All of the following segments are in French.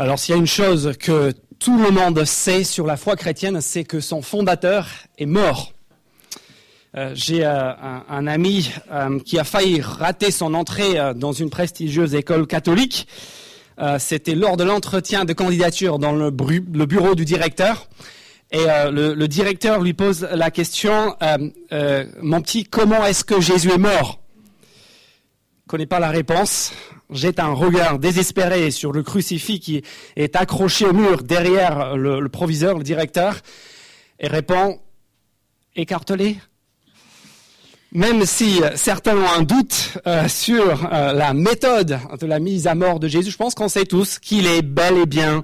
Alors s'il y a une chose que tout le monde sait sur la foi chrétienne, c'est que son fondateur est mort. Euh, J'ai euh, un, ami euh, qui a failli rater son entrée dans une prestigieuse école catholique. C'était lors de l'entretien de candidature dans le, bureau du directeur. Et le, le, directeur lui pose la question, mon petit, comment est-ce que Jésus est mort? Connaît pas la réponse, jette un regard désespéré sur le crucifix qui est accroché au mur derrière le, le proviseur, le directeur, et répond écartelé. Même si certains ont un doute euh, sur euh, la méthode de la mise à mort de Jésus, je pense qu'on sait tous qu'il est bel et bien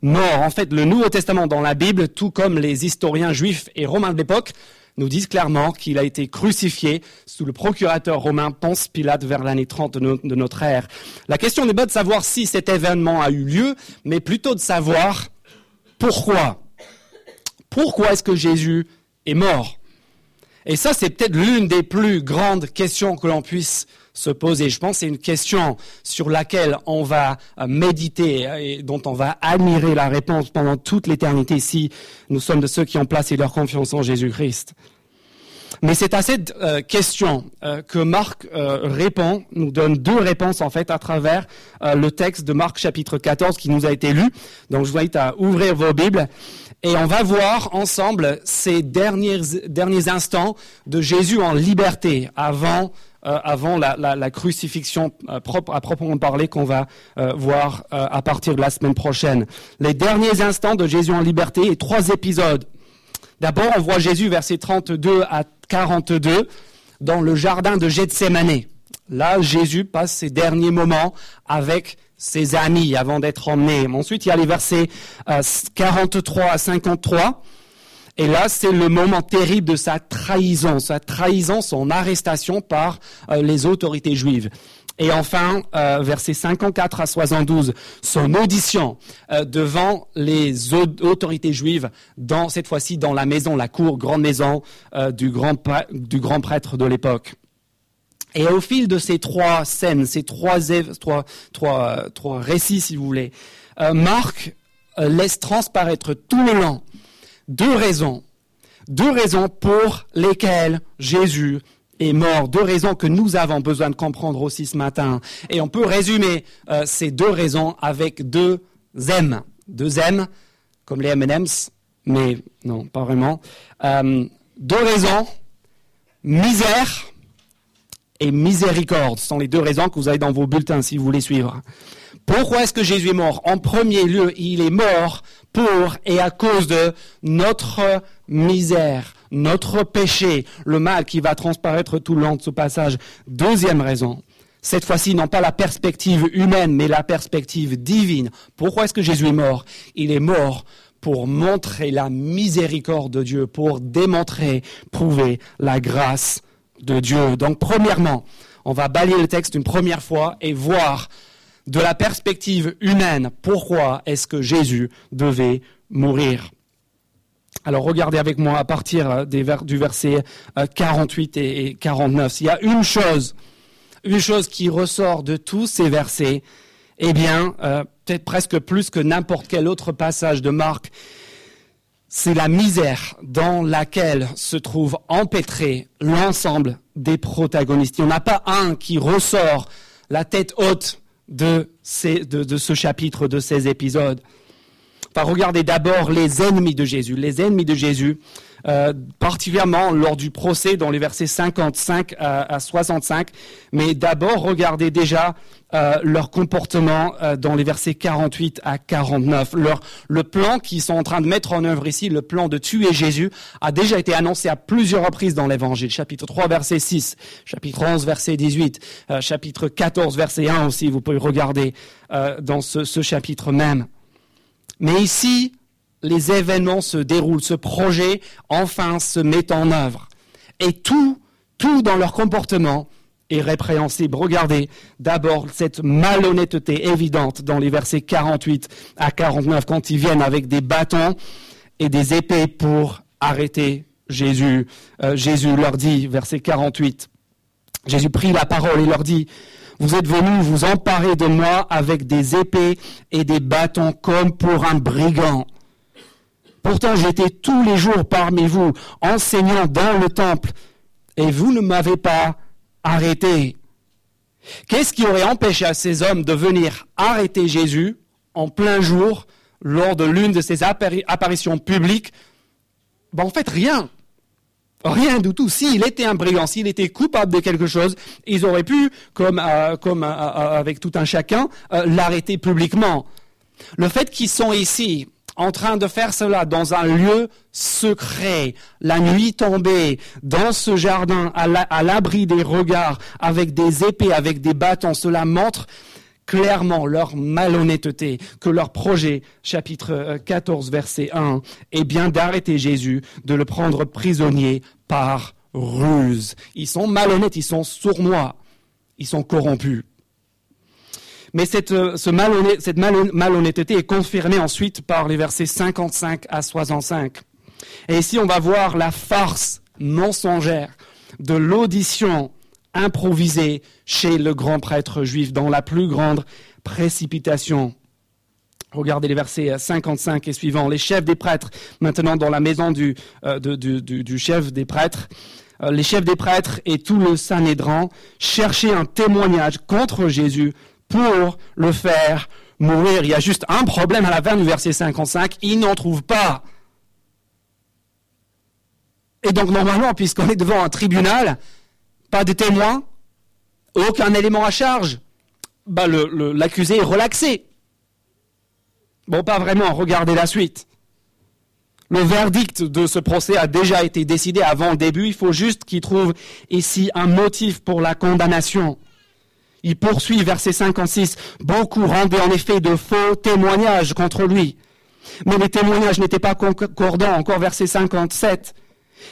mort. En fait, le Nouveau Testament dans la Bible, tout comme les historiens juifs et romains de l'époque, nous disent clairement qu'il a été crucifié sous le procurateur romain Ponce Pilate vers l'année 30 de, notre ère. La question n'est pas de savoir si cet événement a eu lieu, mais plutôt de savoir pourquoi. Pourquoi est-ce que Jésus est mort? Et ça, c'est peut-être l'une des plus grandes questions que l'on puisse se poser. Je pense que c'est une question sur laquelle on va euh, méditer et dont on va admirer la réponse pendant toute l'éternité si nous sommes de ceux qui ont placé leur confiance en Jésus-Christ. Mais c'est à cette euh, question euh, que Marc euh, répond, nous donne deux réponses en fait à travers euh, le texte de Marc chapitre 14 qui nous a été lu. Donc je vous invite à ouvrir vos Bibles et on va voir ensemble ces derniers, derniers instants de Jésus en liberté avant euh, avant la, crucifixion euh, propre, à proprement parler qu'on va euh, voir à partir de la semaine prochaine. Les derniers instants de Jésus en liberté et trois épisodes. D'abord, on voit Jésus versets 32 à 42 dans le jardin de Gethsemane. Là, Jésus passe ses derniers moments avec ses amis avant d'être emmené. Ensuite, il y a les versets 43 à 53 et là, c'est le moment terrible de sa trahison, sa trahison, son arrestation par euh, les autorités juives. Et enfin, euh, versets 54 à 72, son audition euh, devant les autorités juives, dans cette fois-ci dans la maison, la cour, grande maison euh, du grand prêtre de l'époque. Et au fil de ces trois scènes, ces trois, trois, trois, trois récits, si vous voulez, euh, Marc euh, laisse transparaître tout le long deux raisons. Deux raisons pour lesquelles Jésus est mort. Deux raisons que nous avons besoin de comprendre aussi ce matin. Et on peut résumer euh, ces deux raisons avec deux M. Deux M, comme les M&M's, mais non, pas vraiment. Euh, deux raisons, misère et miséricorde. Ce sont les deux raisons que vous avez dans vos bulletins si vous voulez suivre. Pourquoi est-ce que Jésus est mort? En premier lieu, il est mort pour et à cause de notre misère, notre péché, le mal qui va transparaître tout le long de ce passage. Deuxième raison, cette fois-ci non pas la perspective humaine, mais la perspective divine. Pourquoi est-ce que Jésus est mort? Il est mort pour montrer la miséricorde de Dieu, pour démontrer, prouver la grâce de Dieu. Donc premièrement, on va balayer le texte une première fois et voir de la perspective humaine, pourquoi est-ce que Jésus devait mourir alors regardez avec moi à partir du verset 48 euh, et 49. S'il y a une chose, une chose qui ressort de tous ces versets, eh bien, euh, peut-être presque plus que n'importe quel autre passage de Marc, c'est la misère dans laquelle se trouve empêtré l'ensemble des protagonistes. Il n'y en a pas un qui ressort la tête haute de, ce chapitre, de ces épisodes. Enfin, regardez d'abord les ennemis de Jésus. Les ennemis de Jésus, euh, particulièrement lors du procès dans les versets 55 à, à 65. Mais d'abord, regardez déjà euh, leur comportement euh, dans les versets 48 à 49. Leur, le plan qu'ils sont en train de mettre en œuvre ici, le plan de tuer Jésus, a déjà été annoncé à plusieurs reprises dans l'Évangile. Chapitre 3, verset 6, chapitre 11, verset 18, euh, chapitre 14, verset 1 aussi, vous pouvez regarder euh, dans ce, ce chapitre même. Mais ici, les événements se déroulent, ce projet enfin se met en œuvre. Et tout, tout dans leur comportement est répréhensible. Regardez d'abord cette malhonnêteté évidente dans les versets 48 à 49 quand ils viennent avec des bâtons et des épées pour arrêter Jésus. Euh, Jésus leur dit, verset 48, Jésus prit la parole et leur dit, Vous êtes venus vous emparer de moi avec des épées et des bâtons comme pour un brigand. Pourtant j'étais tous les jours parmi vous, enseignant dans le temple, et vous ne m'avez pas arrêté. Qu'est-ce qui aurait empêché à ces hommes de venir arrêter Jésus en plein jour lors de l'une de ses apparitions publiques? Ben, En fait, rien. Rien du tout. S'il était un brigand, s'il était coupable de quelque chose, ils auraient pu, comme, euh, euh, euh, avec tout un chacun, l'arrêter publiquement. Le fait qu'ils sont ici, en train de faire cela dans un lieu secret, la nuit tombée, dans ce jardin, à l'abri des regards, avec des épées, avec des bâtons, cela montre clairement leur malhonnêteté, que leur projet, chapitre 14, verset 1, est bien d'arrêter Jésus, de le prendre prisonnier par ruse. Ils sont malhonnêtes, ils sont sournois, ils sont corrompus. Mais cette, euh, cette malhonnêteté est confirmée ensuite par les versets 55 à 65. Et ici, on va voir la farce mensongère de l'audition improvisée chez le grand prêtre juif dans la plus grande précipitation. Regardez les versets 55 et suivants. Les chefs des prêtres, maintenant dans la maison du, euh, chef des prêtres, euh, les chefs des prêtres et tout le Sanhédrin cherchaient un témoignage contre Jésus pour le faire mourir. Il y a juste un problème à la fin du verset 55, ils n'en trouvent pas. Et donc normalement, puisqu'on est devant un tribunal, pas de témoins, aucun élément à charge, bah l'accusé est relaxé. Bon, pas vraiment, regardez la suite. Le verdict de ce procès a déjà été décidé avant le début, il faut juste qu'il trouve ici un motif pour la condamnation. Il poursuit, verset 56, beaucoup rendaient en effet de faux témoignages contre lui. Mais les témoignages n'étaient pas concordants, encore verset 57.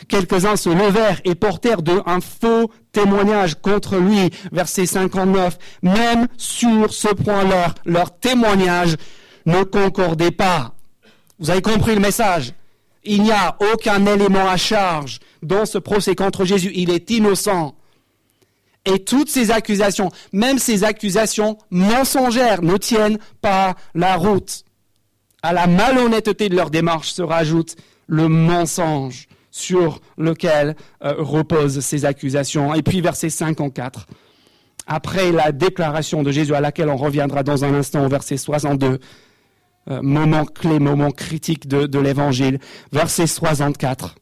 Quelques-uns se levèrent et portèrent de un faux témoignage contre lui, verset 59. Même sur ce point-là, leur témoignage ne concordait pas. Vous avez compris le message? Il n'y a aucun élément à charge dans ce procès contre Jésus. Il est innocent. Et toutes ces accusations, même ces accusations mensongères, ne tiennent pas la route. À la malhonnêteté de leur démarche se rajoute le mensonge sur lequel euh, reposent ces accusations. Et puis verset 54. Après la déclaration de Jésus à laquelle on reviendra dans un instant au verset 62, euh, moment clé, moment critique de, de l'évangile, verset 64.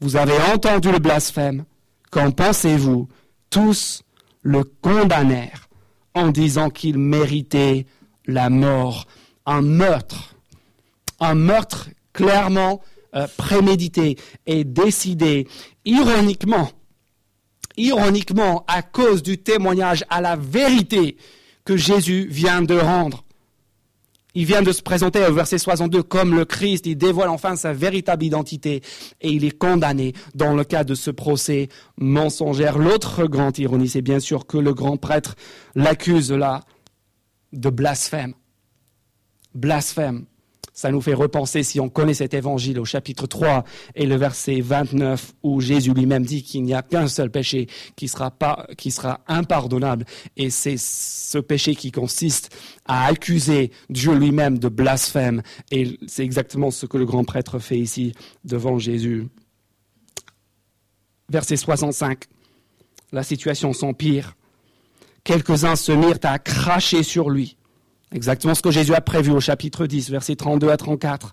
Vous avez entendu le blasphème. Qu'en pensez-vous? Tous le condamnèrent en disant qu'il méritait la mort. Un meurtre, un meurtre clairement euh, prémédité et décidé, ironiquement, ironiquement à cause du témoignage à la vérité que Jésus vient de rendre. Il vient de se présenter au verset 62 comme le Christ. Il dévoile enfin sa véritable identité et il est condamné dans le cas de ce procès mensongère. L'autre grande ironie, c'est bien sûr que le grand prêtre l'accuse là de blasphème. Blasphème. Ça nous fait repenser, si on connaît cet évangile au chapitre 3 et le verset 29 où Jésus lui-même dit qu'il n'y a qu'un seul péché qui sera, qui sera impardonnable. Et c'est ce péché qui consiste à accuser Dieu lui-même de blasphème. Et c'est exactement ce que le grand prêtre fait ici devant Jésus. Verset 65. La situation s'empire. Quelques-uns se mirent à cracher sur lui Exactement ce que Jésus a prévu au chapitre 10, versets 32 à 34.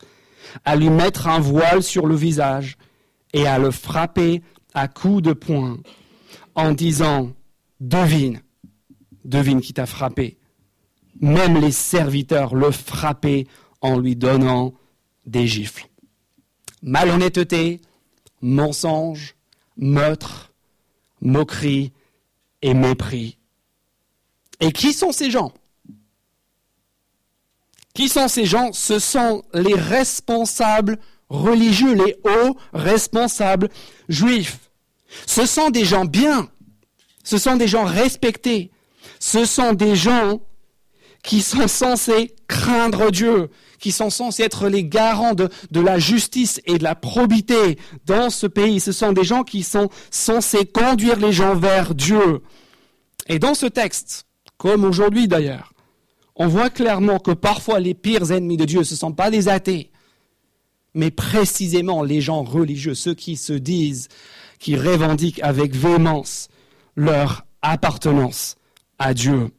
À lui mettre un voile sur le visage et à le frapper à coups de poing en disant, devine, devine qui t'a frappé. Même les serviteurs le frappaient en lui donnant des gifles. Malhonnêteté, mensonge, meurtre, moquerie et mépris. Et qui sont ces gens? Qui sont ces gens? Ce sont les responsables religieux, les hauts responsables juifs. Ce sont des gens bien, ce sont des gens respectés, ce sont des gens qui sont censés craindre Dieu, qui sont censés être les garants de, la justice et de la probité dans ce pays. Ce sont des gens qui sont censés conduire les gens vers Dieu. Et dans ce texte, comme aujourd'hui d'ailleurs, on voit clairement que parfois les pires ennemis de Dieu, ce ne sont pas les athées, mais précisément les gens religieux, ceux qui se disent, qui revendiquent avec véhémence leur appartenance à Dieu.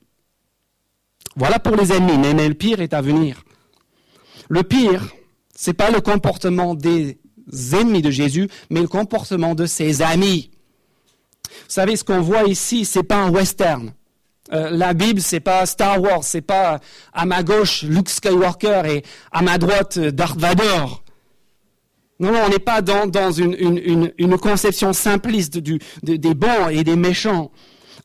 Voilà pour les ennemis, mais le pire est à venir. Le pire, c'est pas le comportement des ennemis de Jésus, mais le comportement de ses amis. Vous savez, ce qu'on voit ici, c'est pas un western. Euh, la Bible, c'est pas Star Wars, c'est pas à ma gauche Luke Skywalker et à ma droite Darth Vader. Non, non, on n'est pas dans, une, conception simpliste des bons et des méchants.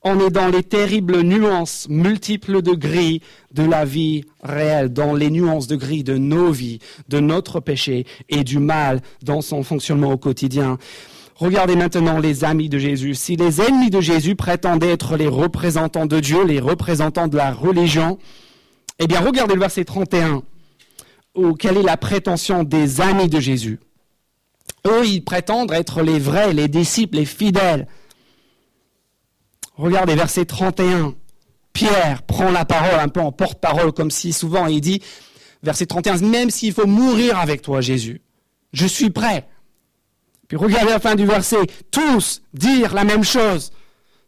On est dans les terribles nuances multiples de gris de la vie réelle, dans les nuances de gris de nos vies, de notre péché et du mal dans son fonctionnement au quotidien. Regardez maintenant les amis de Jésus. Si les ennemis de Jésus prétendaient être les représentants de Dieu, les représentants de la religion, eh bien regardez le verset 31, où quelle est la prétention des amis de Jésus? Eux, ils prétendent être les vrais, les disciples, les fidèles. Regardez verset 31. Pierre prend la parole un peu en porte-parole, comme si souvent il dit, verset 31, même s'il faut mourir avec toi, Jésus, je suis prêt. Puis regardez la fin du verset, tous dire la même chose.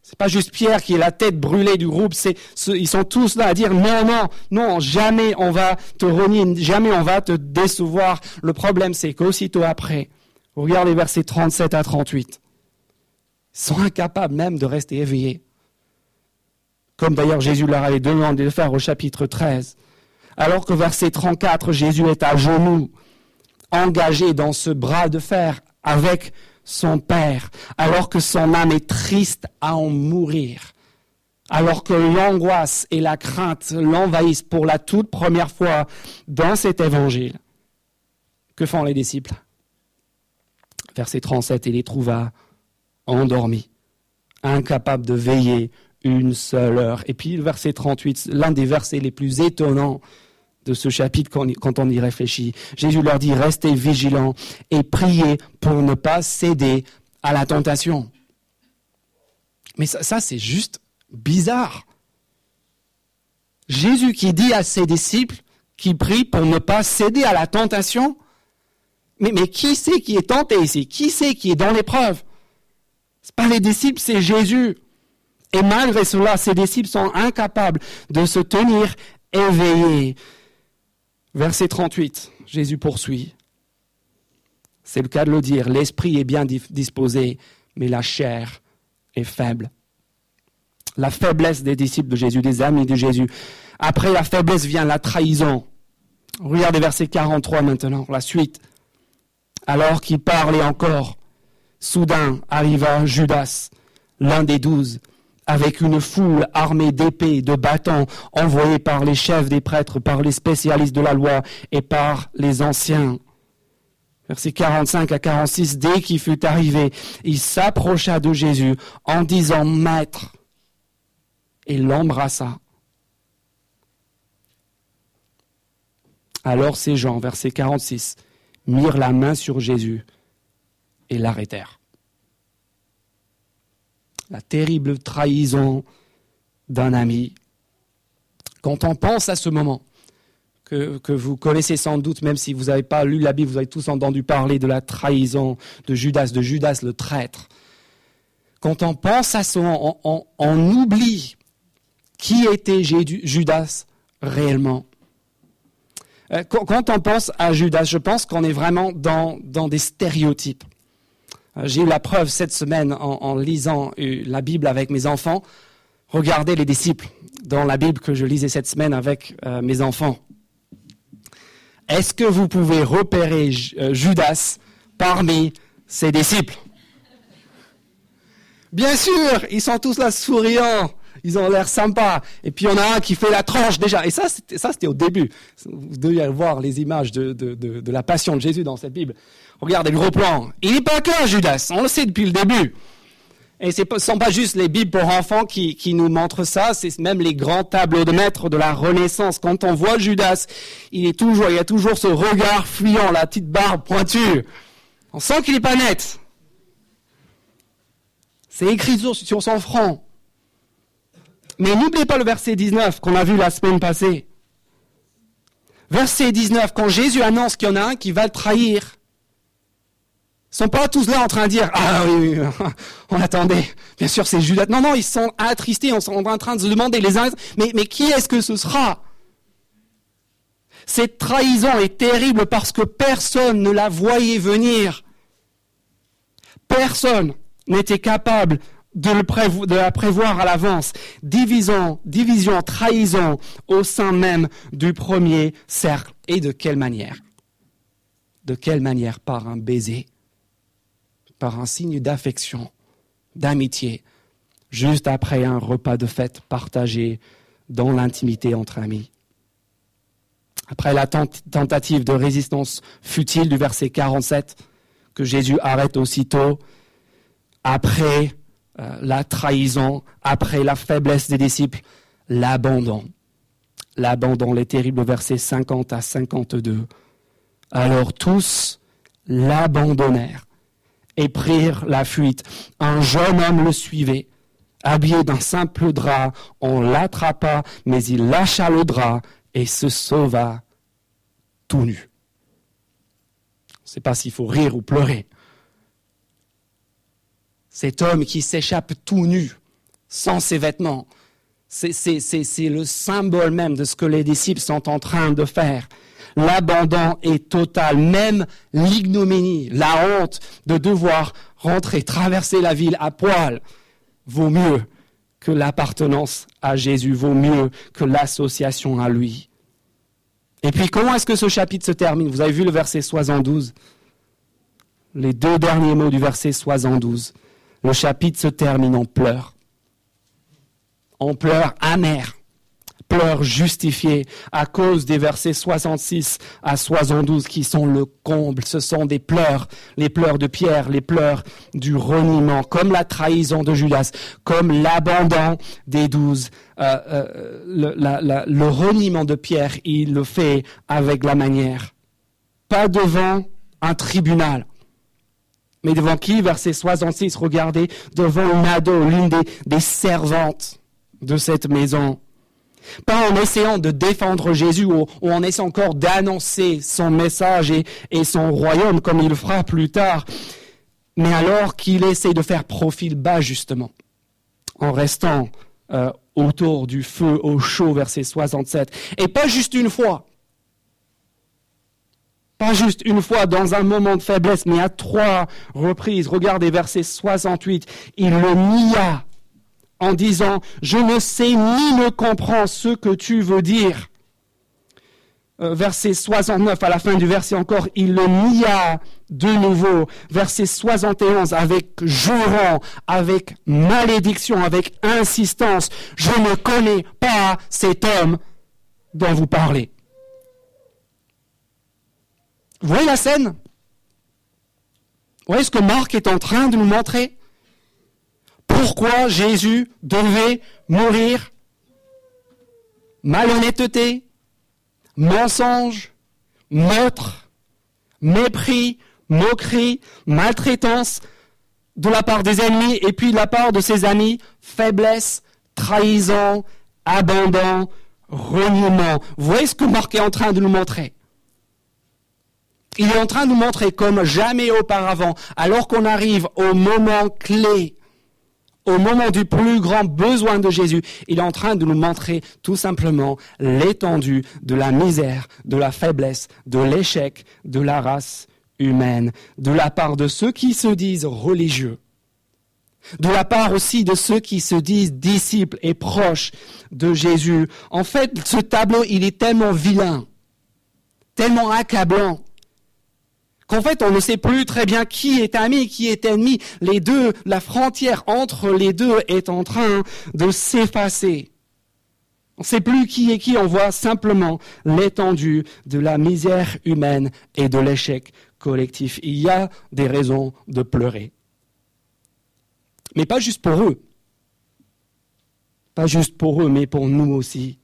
C'est pas juste Pierre qui est la tête brûlée du groupe, c'est, ils sont tous là à dire non, non, non, jamais on va te renier, jamais on va te décevoir. Le problème, c'est qu'aussitôt après, regardez les versets 37 à 38. Ils sont incapables même de rester éveillés. Comme d'ailleurs Jésus leur avait demandé de faire au chapitre 13. Alors que verset 34, Jésus est à genoux, engagé dans ce bras de fer avec son Père, alors que son âme est triste à en mourir, alors que l'angoisse et la crainte l'envahissent pour la toute première fois dans cet évangile. Que font les disciples? Verset 37, il les trouva endormis, incapables de veiller une seule heure. Et puis le verset 38, l'un des versets les plus étonnants de ce chapitre quand on y réfléchit. Jésus leur dit, restez vigilants et priez pour ne pas céder à la tentation. Mais ça, c'est juste bizarre. Jésus qui dit à ses disciples qui prient pour ne pas céder à la tentation. Mais, qui c'est qui est tenté ici? Qui c'est qui est dans l'épreuve? Ce pas les disciples, c'est Jésus. Et malgré cela, ses disciples sont incapables de se tenir éveillés. Verset 38, Jésus poursuit. C'est le cas de le dire, l'esprit est bien disposé, mais la chair est faible. La faiblesse des disciples de Jésus, des amis de Jésus. Après la faiblesse vient la trahison. Regardez verset 43 maintenant, la suite. Alors qu'il parlait encore, soudain arriva Judas, l'un des douze, avec une foule armée d'épées, de bâtons, envoyés par les chefs des prêtres, par les spécialistes de la loi et par les anciens. Verset 45 à 46, dès qu'il fut arrivé, il s'approcha de Jésus en disant Maître, et l'embrassa. Alors ces gens, verset 46, mirent la main sur Jésus et l'arrêtèrent la terrible trahison d'un ami. Quand on pense à ce moment, que, vous connaissez sans doute, même si vous n'avez pas lu la Bible, vous avez tous entendu parler de la trahison de Judas, de Judas le traître. Quand on pense à ce moment, on, oublie qui était Judas réellement. Euh, quand on pense à Judas, je pense qu'on est vraiment dans des stéréotypes. Euh, j'ai eu la preuve cette semaine en, lisant euh, la Bible avec mes enfants. Regardez les disciples dans la Bible que je lisais cette semaine avec euh, mes enfants. Est-ce que vous pouvez repérer Judas parmi ses disciples? Bien sûr, ils sont tous là souriants, ils ont l'air sympas. Et puis il y en a un qui fait la tranche déjà. Et ça, c'était au début. Vous deviez voir les images de la passion de Jésus dans cette Bible. Regardez le gros plan. Il n'est pas clair, Judas. On le sait depuis le début. Et ce ne sont pas juste les Bibles pour enfants qui, nous montrent ça, c'est même les grands tableaux de maître de la Renaissance. Quand on voit Judas, il est toujours, il y a toujours ce regard fuyant, la petite barbe pointue. On sent qu'il n'est pas net. C'est écrit sur, son front. Mais n'oubliez pas le verset 19 qu'on a vu la semaine passée. Verset 19, quand Jésus annonce qu'il y en a un qui va le trahir, ils sont pas tous là en train de dire ah oui, oui on attendait. Bien sûr c'est Judas. Non non ils sont attristés ils sont en train de se demander les uns mais mais qui est-ce que ce sera? Cette trahison est terrible parce que personne ne la voyait venir. Personne n'était capable de, la prévoir à l'avance. Division division trahison au sein même du premier cercle. Et de quelle manière? De quelle manière? Par un baiser. Par un signe d'affection, d'amitié, juste après un repas de fête partagé dans l'intimité entre amis. Après la tentative de résistance futile du verset 47, que Jésus arrête aussitôt, après euh, la trahison, après la faiblesse des disciples, l'abandon. L'abandon, les terribles versets 50 à 52. Alors tous l'abandonnèrent et prirent la fuite. Un jeune homme le suivait, habillé d'un simple drap. On l'attrapa, mais il lâcha le drap et se sauva tout nu. Je ne sais pas s'il faut rire ou pleurer. Cet homme qui s'échappe tout nu, sans ses vêtements, c'est le symbole même de ce que les disciples sont en train de faire l'abandon est total, même l'ignominie, la honte de devoir rentrer, traverser la ville à poil, vaut mieux que l'appartenance à Jésus, vaut mieux que l'association à lui. Et puis comment est-ce que ce chapitre se termine? Vous avez vu le verset 72 Les deux derniers mots du verset 72. Le chapitre se termine en pleurs. En pleurs amers pleurs justifiés à cause des versets 66 à 72 qui sont le comble. Ce sont des pleurs, les pleurs de Pierre, les pleurs du reniement, comme la trahison de Judas, comme l'abandon des douze. Euh, euh, le, le reniement de Pierre, il le fait avec la manière. Pas devant un tribunal. Mais devant qui Verset 66, regardez, devant une ado, l'une des, servantes de cette maison. Pas en essayant de défendre Jésus ou, en essayant encore d'annoncer son message et, son royaume comme il fera plus tard, mais alors qu'il essaie de faire profil bas justement, en restant euh, autour du feu au chaud, verset 67. Et pas juste une fois, pas juste une fois dans un moment de faiblesse, mais à trois reprises. Regardez verset 68, il le nia en disant Je ne sais ni ne comprends ce que tu veux dire. Euh, verset 69, à la fin du verset encore, il le nia de nouveau. Verset 71, avec jurant, avec malédiction, avec insistance. Je ne connais pas cet homme dont vous parlez. Vous voyez la scène Vous voyez ce que Marc est en train de nous montrer pourquoi Jésus devait mourir. Malhonnêteté, mensonge, meurtre, mépris, moquerie, maltraitance de la part des ennemis et puis de la part de ses amis, faiblesse, trahison, abandon, reniement. Vous voyez ce que Marc est en train de nous montrer Il est en train de nous montrer comme jamais auparavant, alors qu'on arrive au moment clé au moment du plus grand besoin de Jésus, il est en train de nous montrer tout simplement l'étendue de la misère, de la faiblesse, de l'échec de la race humaine, de la part de ceux qui se disent religieux, de la part aussi de ceux qui se disent disciples et proches de Jésus. En fait, ce tableau, il est tellement vilain, tellement accablant, qu'en fait on ne sait plus très bien qui est ami, qui est ennemi. Les deux, la frontière entre les deux est en train de s'effacer. On ne sait plus qui est qui, on voit simplement l'étendue de la misère humaine et de l'échec collectif. Il y a des raisons de pleurer. Mais pas juste pour eux. Pas juste pour eux, mais pour nous aussi.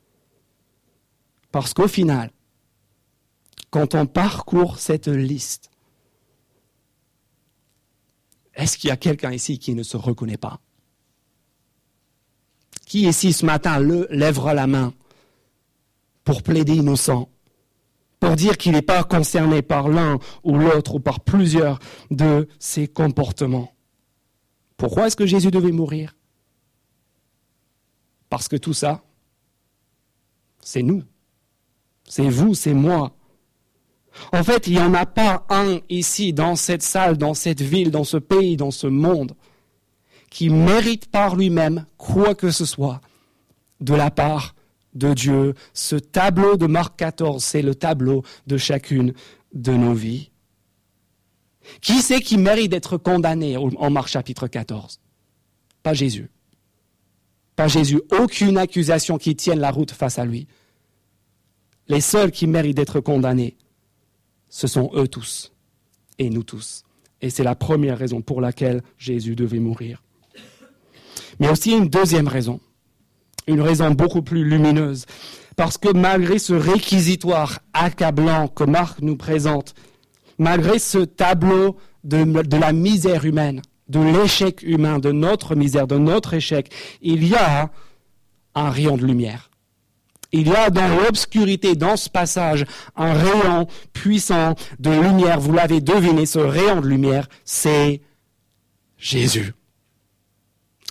Parce qu'au final, quand on parcourt cette liste, est-ce qu'il y a quelqu'un ici qui ne se reconnaît pas? Qui ici ce matin le lèvera la main pour plaider innocent, pour dire qu'il n'est pas concerné par l'un ou l'autre ou par plusieurs de ses comportements? Pourquoi est-ce que Jésus devait mourir? Parce que tout ça, c'est nous. C'est vous, c'est moi. En fait, il n'y en a pas un ici, dans cette salle, dans cette ville, dans ce pays, dans ce monde, qui mérite par lui-même quoi que ce soit de la part de Dieu. Ce tableau de Marc 14, c'est le tableau de chacune de nos vies. Qui c'est qui mérite d'être condamné en Marc chapitre 14 Pas Jésus. Pas Jésus. Aucune accusation qui tienne la route face à lui. Les seuls qui méritent d'être condamnés, ce sont eux tous et nous tous. Et c'est la première raison pour laquelle Jésus devait mourir. Mais aussi une deuxième raison, une raison beaucoup plus lumineuse, parce que malgré ce réquisitoire accablant que Marc nous présente, malgré ce tableau de, la misère humaine, de l'échec humain, de notre misère, de notre échec, il y a un rayon de lumière. Il y a dans l'obscurité, dans ce passage, un rayon puissant de lumière. Vous l'avez deviné, ce rayon de lumière, c'est Jésus.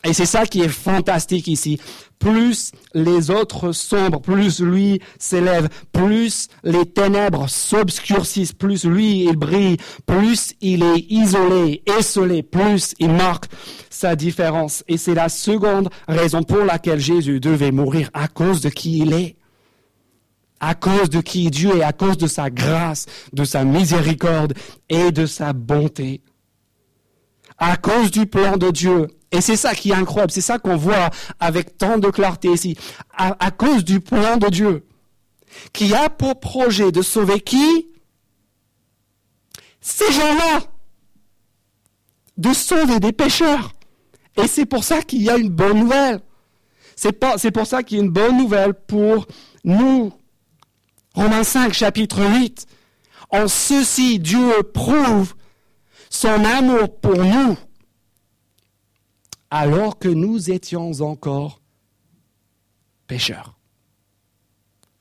Et c'est ça qui est fantastique ici. Plus les autres sombrent, plus lui s'élève, plus les ténèbres s'obscurcissent, plus lui il brille, plus il est isolé, esselé, plus il marque sa différence. Et c'est la seconde raison pour laquelle Jésus devait mourir à cause de qui il est à cause de qui Dieu est, à cause de sa grâce, de sa miséricorde et de sa bonté. À cause du plan de Dieu. Et c'est ça qui est incroyable, c'est ça qu'on voit avec tant de clarté ici. À, cause du plan de Dieu, qui a pour projet de sauver qui? Ces gens-là. De sauver des pécheurs. Et c'est pour ça qu'il y a une bonne nouvelle. C'est pour ça qu'il y a une bonne nouvelle pour nous, Romains 5, chapitre 8. En ceci, Dieu prouve son amour pour nous, alors que nous étions encore pécheurs.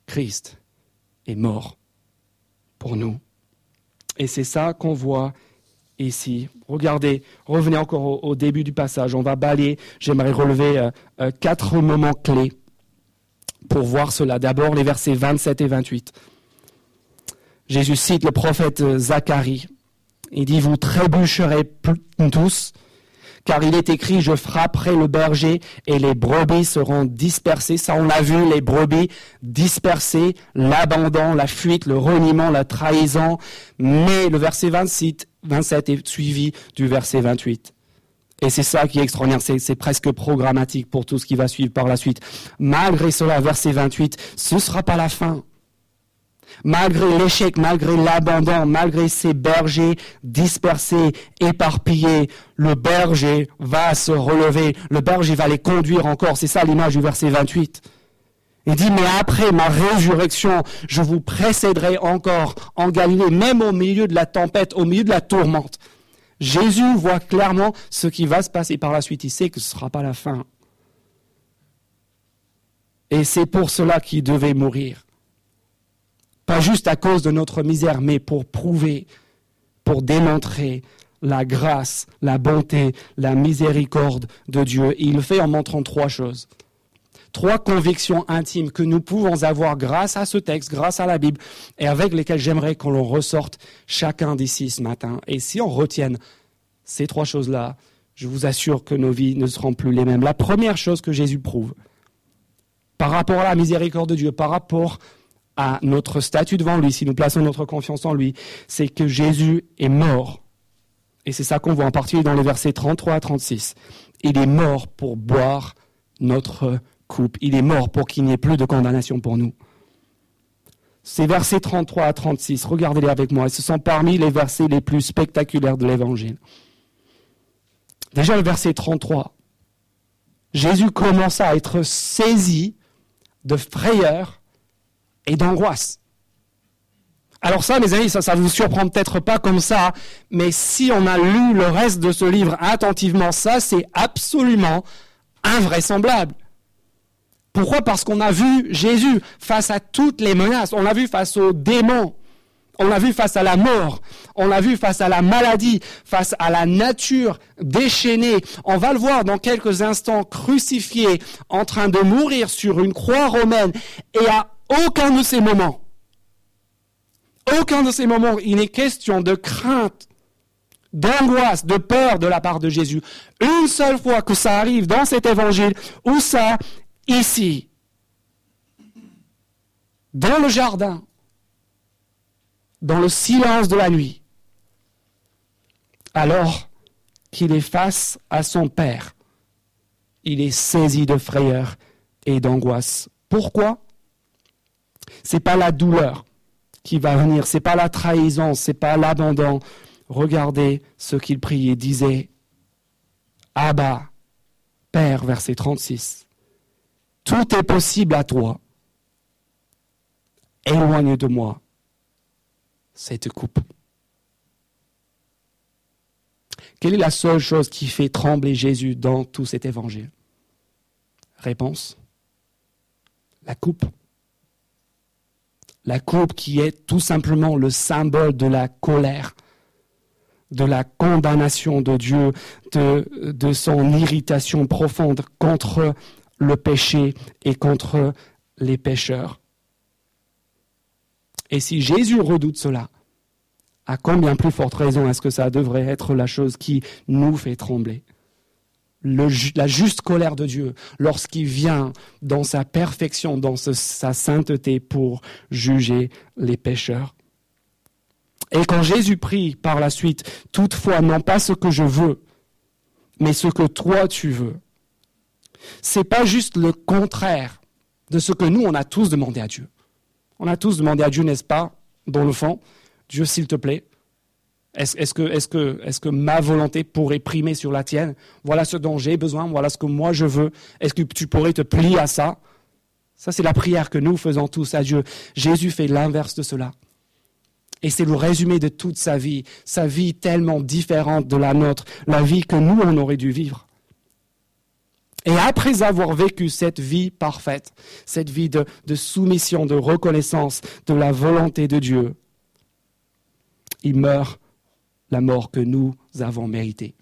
Christ est mort pour nous. Et c'est ça qu'on voit ici. Regardez, revenez encore au, début du passage. On va balayer. J'aimerais relever euh, euh, quatre moments clés pour voir cela. D'abord les versets 27 et 28. Jésus cite le prophète Zacharie. Il dit, vous trébucherez tous, car il est écrit, je frapperai le berger et les brebis seront dispersées. Ça, on l'a vu, les brebis dispersées, l'abandon, la fuite, le reniement, la trahison. Mais le verset 27 est suivi du verset 28. Et c'est ça qui est extraordinaire, c'est presque programmatique pour tout ce qui va suivre par la suite. Malgré cela, verset 28, ce ne sera pas la fin. Malgré l'échec, malgré l'abandon, malgré ces bergers dispersés, éparpillés, le berger va se relever, le berger va les conduire encore. C'est ça l'image du verset 28. Il dit, mais après ma résurrection, je vous précéderai encore en Galilée, même au milieu de la tempête, au milieu de la tourmente. Jésus voit clairement ce qui va se passer par la suite. Il sait que ce ne sera pas la fin. Et c'est pour cela qu'il devait mourir. Pas juste à cause de notre misère, mais pour prouver, pour démontrer la grâce, la bonté, la miséricorde de Dieu. il le fait en montrant trois choses. Trois convictions intimes que nous pouvons avoir grâce à ce texte, grâce à la Bible, et avec lesquelles j'aimerais qu'on l'on ressorte chacun d'ici ce matin. Et si on retienne ces trois choses-là, je vous assure que nos vies ne seront plus les mêmes. La première chose que Jésus prouve, par rapport à la miséricorde de Dieu, par rapport à notre statut devant lui, si nous plaçons notre confiance en lui, c'est que Jésus est mort. Et c'est ça qu'on voit en particulier dans les versets 33 à 36. Il est mort pour boire notre il est mort pour qu'il n'y ait plus de condamnation pour nous. Ces versets 33 à 36, regardez-les avec moi. Ce sont parmi les versets les plus spectaculaires de l'Évangile. Déjà le verset 33. Jésus commença à être saisi de frayeur et d'angoisse. Alors ça, mes amis, ça, ça vous surprend peut-être pas comme ça, mais si on a lu le reste de ce livre attentivement, ça, c'est absolument invraisemblable. Pourquoi? Parce qu'on a vu Jésus face à toutes les menaces, on l'a vu face aux démons, on l'a vu face à la mort, on l'a vu face à la maladie, face à la nature déchaînée. On va le voir dans quelques instants crucifié, en train de mourir sur une croix romaine. Et à aucun de ces moments, aucun de ces moments, il n'est question de crainte, d'angoisse, de peur de la part de Jésus. Une seule fois que ça arrive dans cet évangile, où ça, ici, dans le jardin, dans le silence de la nuit, alors qu'il est face à son Père, il est saisi de frayeur et d'angoisse. Pourquoi? C'est pas la douleur qui va venir, c'est pas la trahison, c'est pas l'abandon. Regardez ce qu'il priait, disait Abba, Père, verset 36. Tout est possible à toi. Éloigne de moi cette coupe. Quelle est la seule chose qui fait trembler Jésus dans tout cet évangile? Réponse La coupe. La coupe qui est tout simplement le symbole de la colère, de la condamnation de Dieu, de, de son irritation profonde contre le péché et contre les pécheurs. Et si Jésus redoute cela, à combien plus forte raison est-ce que ça devrait être la chose qui nous fait trembler? La juste colère de Dieu lorsqu'il vient dans sa perfection, dans sa sainteté pour juger les pécheurs. Et quand Jésus prie par la suite, toutefois, non pas ce que je veux, mais ce que toi tu veux, c'est pas juste le contraire de ce que nous, on a tous demandé à Dieu. On a tous demandé à Dieu, n'est-ce pas, dans le fond, Dieu, s'il te plaît, est-ce que, ma volonté pourrait primer sur la tienne? Voilà ce dont j'ai besoin, voilà ce que moi je veux. Est-ce que tu pourrais te plier à ça? Ça, c'est la prière que nous faisons tous à Dieu. Jésus fait l'inverse de cela. Et c'est le résumé de toute sa vie, sa vie tellement différente de la nôtre, la vie que nous, on aurait dû vivre. Et après avoir vécu cette vie parfaite, cette vie de soumission, de reconnaissance de la volonté de Dieu, il meurt la mort que nous avons méritée.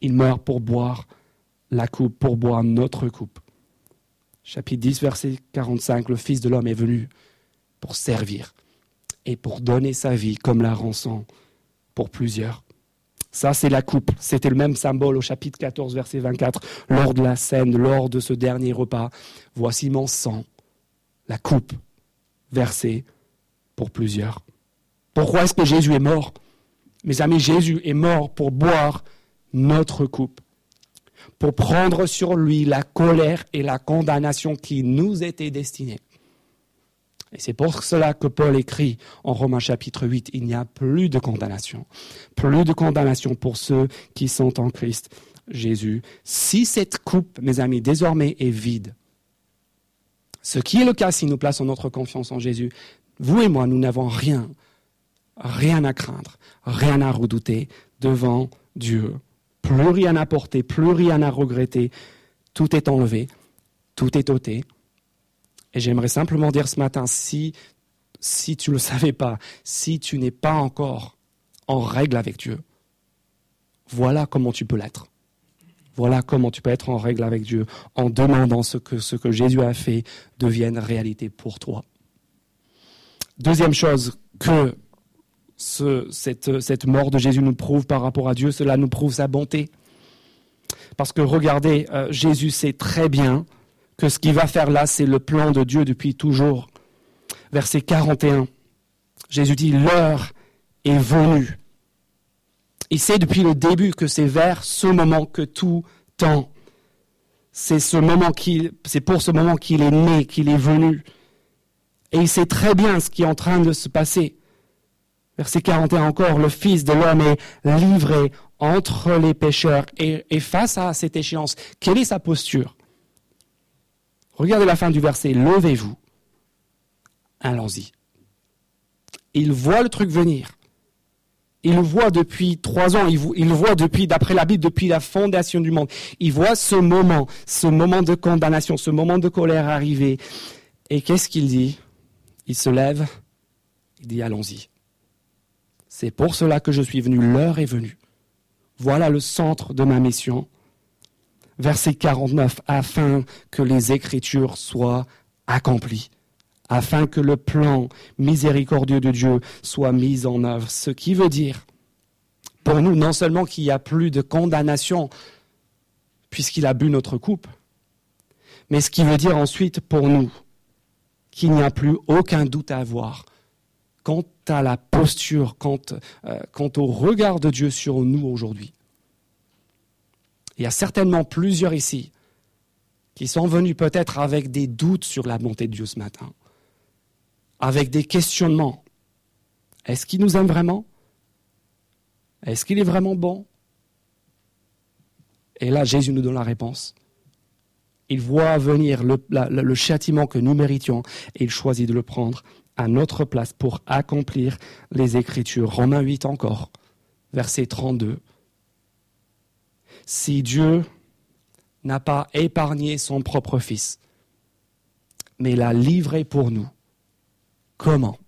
Il meurt pour boire la coupe, pour boire notre coupe. Chapitre 10, verset 45, le Fils de l'homme est venu pour servir et pour donner sa vie comme la rançon pour plusieurs. Ça, c'est la coupe. C'était le même symbole au chapitre 14, verset 24, lors de la scène, lors de ce dernier repas. Voici mon sang, la coupe versée pour plusieurs. Pourquoi est-ce que Jésus est mort? Mes amis, Jésus est mort pour boire notre coupe, pour prendre sur lui la colère et la condamnation qui nous étaient destinées. Et c'est pour cela que Paul écrit en Romains chapitre 8, il n'y a plus de condamnation. Plus de condamnation pour ceux qui sont en Christ Jésus. Si cette coupe, mes amis, désormais est vide, ce qui est le cas si nous plaçons notre confiance en Jésus, vous et moi, nous n'avons rien rien à craindre, rien à redouter devant Dieu. Plus rien à porter, plus rien à regretter. Tout est enlevé, tout est ôté. Et j'aimerais simplement dire ce matin, si, si tu ne le savais pas, si tu n'es pas encore en règle avec Dieu, voilà comment tu peux l'être. Voilà comment tu peux être en règle avec Dieu en demandant ce que, ce que Jésus a fait devienne réalité pour toi. Deuxième chose que cette, mort de Jésus nous prouve par rapport à Dieu, cela nous prouve sa bonté. Parce que regardez, euh, Jésus sait très bien que ce qu'il va faire là, c'est le plan de Dieu depuis toujours. Verset 41, Jésus dit, l'heure est venue. Il sait depuis le début que c'est vers ce moment que tout tend. C'est ce moment c'est pour ce moment qu'il est né, qu'il est venu. Et il sait très bien ce qui est en train de se passer. Verset 41 encore, le Fils de l'homme est livré entre les pécheurs. Et, face à cette échéance, quelle est sa posture? Regardez la fin du verset, levez-vous, allons-y. Il voit le truc venir. Il voit depuis trois ans, il, voit depuis, d'après la Bible, depuis la fondation du monde. Il voit ce moment, ce moment de condamnation, ce moment de colère arriver. Et qu'est-ce qu'il dit? Il se lève, il dit allons-y. C'est pour cela que je suis venu, l'heure est venue. Voilà le centre de ma mission. Verset 49, afin que les Écritures soient accomplies afin que le plan miséricordieux de Dieu soit mis en œuvre. Ce qui veut dire, pour nous, non seulement qu'il n'y a plus de condamnation puisqu'il a bu notre coupe, mais ce qui veut dire ensuite pour nous qu'il n'y a plus aucun doute à avoir quant à la posture, quant, euh, quant au regard de Dieu sur nous aujourd'hui. Il y a certainement plusieurs ici qui sont venus peut-être avec des doutes sur la bonté de Dieu ce matin avec des questionnements. Est-ce qu'il nous aime vraiment? Est-ce qu'il est vraiment bon? Et là, Jésus nous donne la réponse. Il voit venir le, châtiment que nous méritions et il choisit de le prendre à notre place pour accomplir les Écritures. Romains 8 encore, verset 32. Si Dieu n'a pas épargné son propre Fils, mais l'a livré pour nous, Comment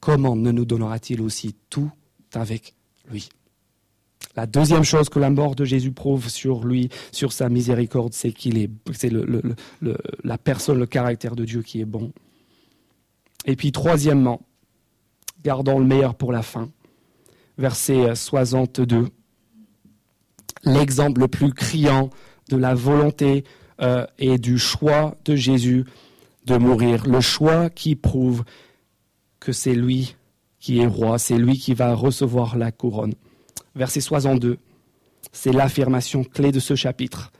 Comment ne nous donnera-t-il aussi tout avec lui? La deuxième chose que la mort de Jésus prouve sur lui, sur sa miséricorde, c'est qu'il est, c'est la personne, le caractère de Dieu qui est bon. Et puis troisièmement, gardons le meilleur pour la fin. Verset 62. L'exemple le plus criant de la volonté euh, et du choix de Jésus de mourir, le choix qui prouve que c'est lui qui est roi, c'est lui qui va recevoir la couronne. Verset 62, c'est l'affirmation clé de ce chapitre.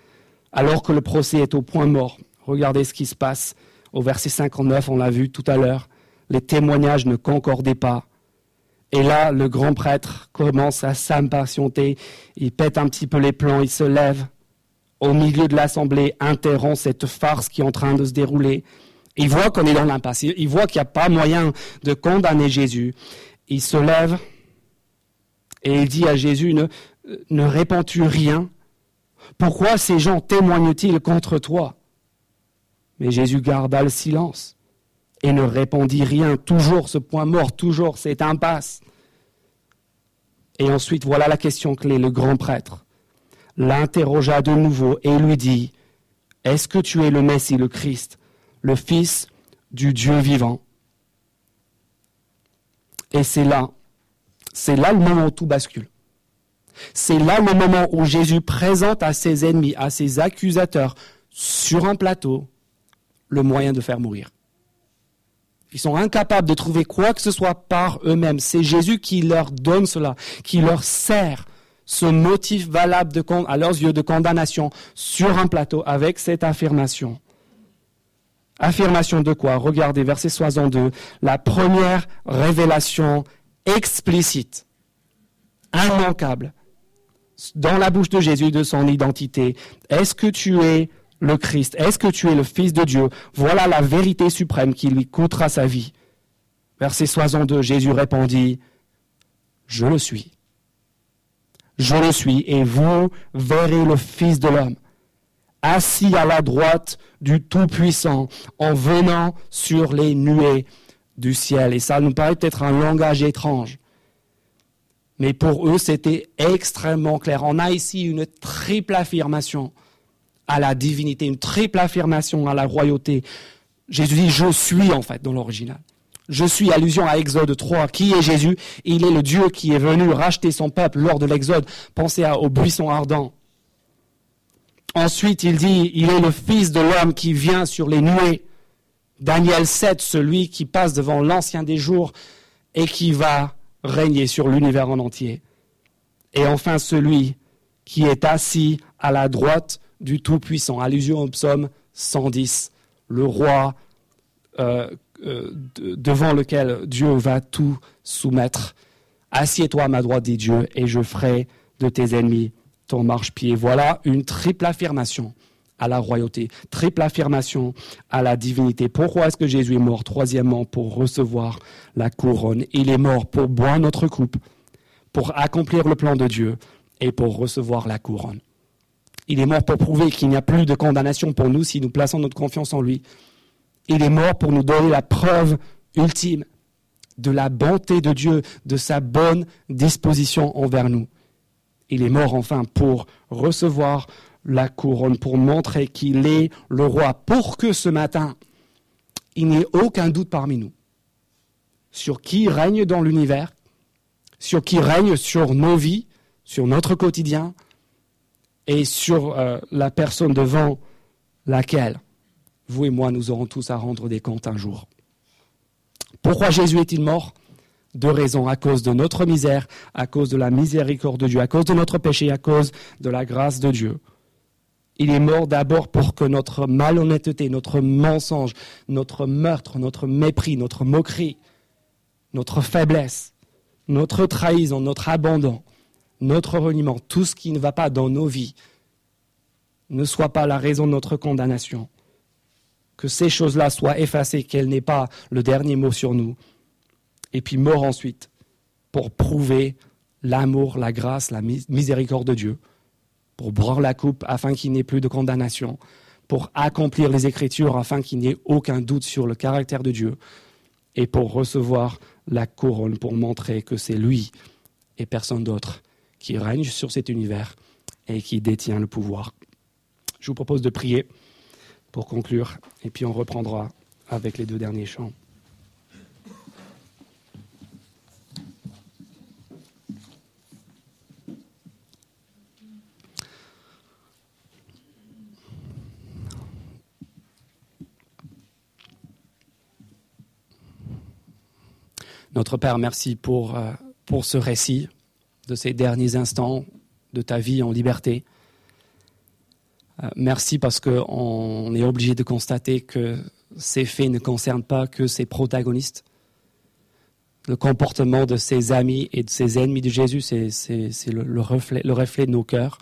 Alors que le procès est au point mort, regardez ce qui se passe. Au verset 59, on l'a vu tout à l'heure, les témoignages ne concordaient pas. Et là, le grand prêtre commence à s'impatienter, il pète un petit peu les plans, il se lève au milieu de l'assemblée, interrompt cette farce qui est en train de se dérouler. Il voit qu'on est dans l'impasse. Il voit qu'il n'y a pas moyen de condamner Jésus. Il se lève et il dit à Jésus, ne, ne réponds-tu rien? Pourquoi ces gens témoignent-ils contre toi? Mais Jésus garda le silence et ne répondit rien. Toujours ce point mort, toujours cette impasse. Et ensuite, voilà la question clé. Le grand prêtre l'interrogea de nouveau et lui dit, Est-ce que tu es le Messie, le Christ le Fils du Dieu vivant? Et c'est là, c'est là le moment où tout bascule. C'est là le moment où Jésus présente à ses ennemis, à ses accusateurs, sur un plateau, le moyen de faire mourir. Ils sont incapables de trouver quoi que ce soit par eux-mêmes. C'est Jésus qui leur donne cela, qui leur sert ce motif valable de, à leurs yeux de condamnation sur un plateau avec cette affirmation. Affirmation de quoi? Regardez verset 62, la première révélation explicite, immanquable, dans la bouche de Jésus de son identité. Est-ce que tu es le Christ Est-ce que tu es le Fils de Dieu? Voilà la vérité suprême qui lui coûtera sa vie. Verset 62, Jésus répondit, Je le suis. Je le suis, et vous verrez le Fils de l'homme assis à la droite du Tout-Puissant, en venant sur les nuées du ciel. Et ça nous paraît peut-être un langage étrange. Mais pour eux, c'était extrêmement clair. On a ici une triple affirmation à la divinité, une triple affirmation à la royauté. Jésus dit je suis en fait dans l'original. Je suis allusion à Exode 3. Qui est Jésus? Il est le Dieu qui est venu racheter son peuple lors de l'Exode. Pensez au buisson ardent. Ensuite, il dit, il est le Fils de l'homme qui vient sur les nuées. Daniel 7, celui qui passe devant l'ancien des jours et qui va régner sur l'univers en entier. Et enfin, celui qui est assis à la droite du Tout-Puissant. Allusion au psaume 110, le roi euh, euh, devant lequel Dieu va tout soumettre. Assieds-toi à ma droite, dit Dieu, et je ferai de tes ennemis marche-pied. Voilà une triple affirmation à la royauté, triple affirmation à la divinité. Pourquoi est-ce que Jésus est mort? Troisièmement, pour recevoir la couronne. Il est mort pour boire notre coupe, pour accomplir le plan de Dieu et pour recevoir la couronne. Il est mort pour prouver qu'il n'y a plus de condamnation pour nous si nous plaçons notre confiance en lui. Il est mort pour nous donner la preuve ultime de la bonté de Dieu, de sa bonne disposition envers nous. Il est mort enfin pour recevoir la couronne, pour montrer qu'il est le roi, pour que ce matin, il n'y ait aucun doute parmi nous sur qui règne dans l'univers, sur qui règne sur nos vies, sur notre quotidien et sur euh, la personne devant laquelle vous et moi nous aurons tous à rendre des comptes un jour. Pourquoi Jésus est-il mort? Deux raisons, à cause de notre misère, à cause de la miséricorde de Dieu, à cause de notre péché, à cause de la grâce de Dieu. Il est mort d'abord pour que notre malhonnêteté, notre mensonge, notre meurtre, notre mépris, notre moquerie, notre faiblesse, notre trahison, notre abandon, notre reniement, tout ce qui ne va pas dans nos vies, ne soit pas la raison de notre condamnation. Que ces choses-là soient effacées, qu'elles n'aient pas le dernier mot sur nous. Et puis mort ensuite, pour prouver l'amour, la grâce, la miséricorde de Dieu, pour boire la coupe afin qu'il n'y ait plus de condamnation, pour accomplir les Écritures afin qu'il n'y ait aucun doute sur le caractère de Dieu, et pour recevoir la couronne pour montrer que c'est lui et personne d'autre qui règne sur cet univers et qui détient le pouvoir. Je vous propose de prier pour conclure et puis on reprendra avec les deux derniers chants. Notre Père, merci pour, euh, pour ce récit de ces derniers instants de ta vie en liberté. Euh, merci parce qu'on est obligé de constater que ces faits ne concernent pas que ses protagonistes. Le comportement de ses amis et de ses ennemis de Jésus, c'est le, reflet, le reflet de nos cœurs,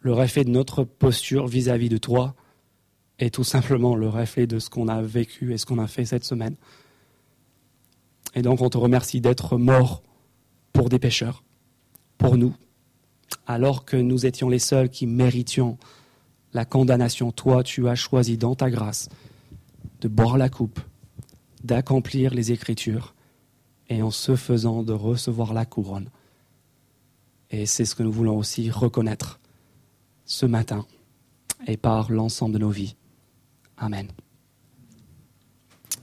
le reflet de notre posture vis-à-vis -vis de toi, et tout simplement le reflet de ce qu'on a vécu et ce qu'on a fait cette semaine. Et donc on te remercie d'être mort pour des pécheurs, pour nous, alors que nous étions les seuls qui méritions la condamnation. Toi, tu as choisi dans ta grâce de boire la coupe, d'accomplir les Écritures, et en ce faisant de recevoir la couronne. Et c'est ce que nous voulons aussi reconnaître ce matin et par l'ensemble de nos vies. Amen.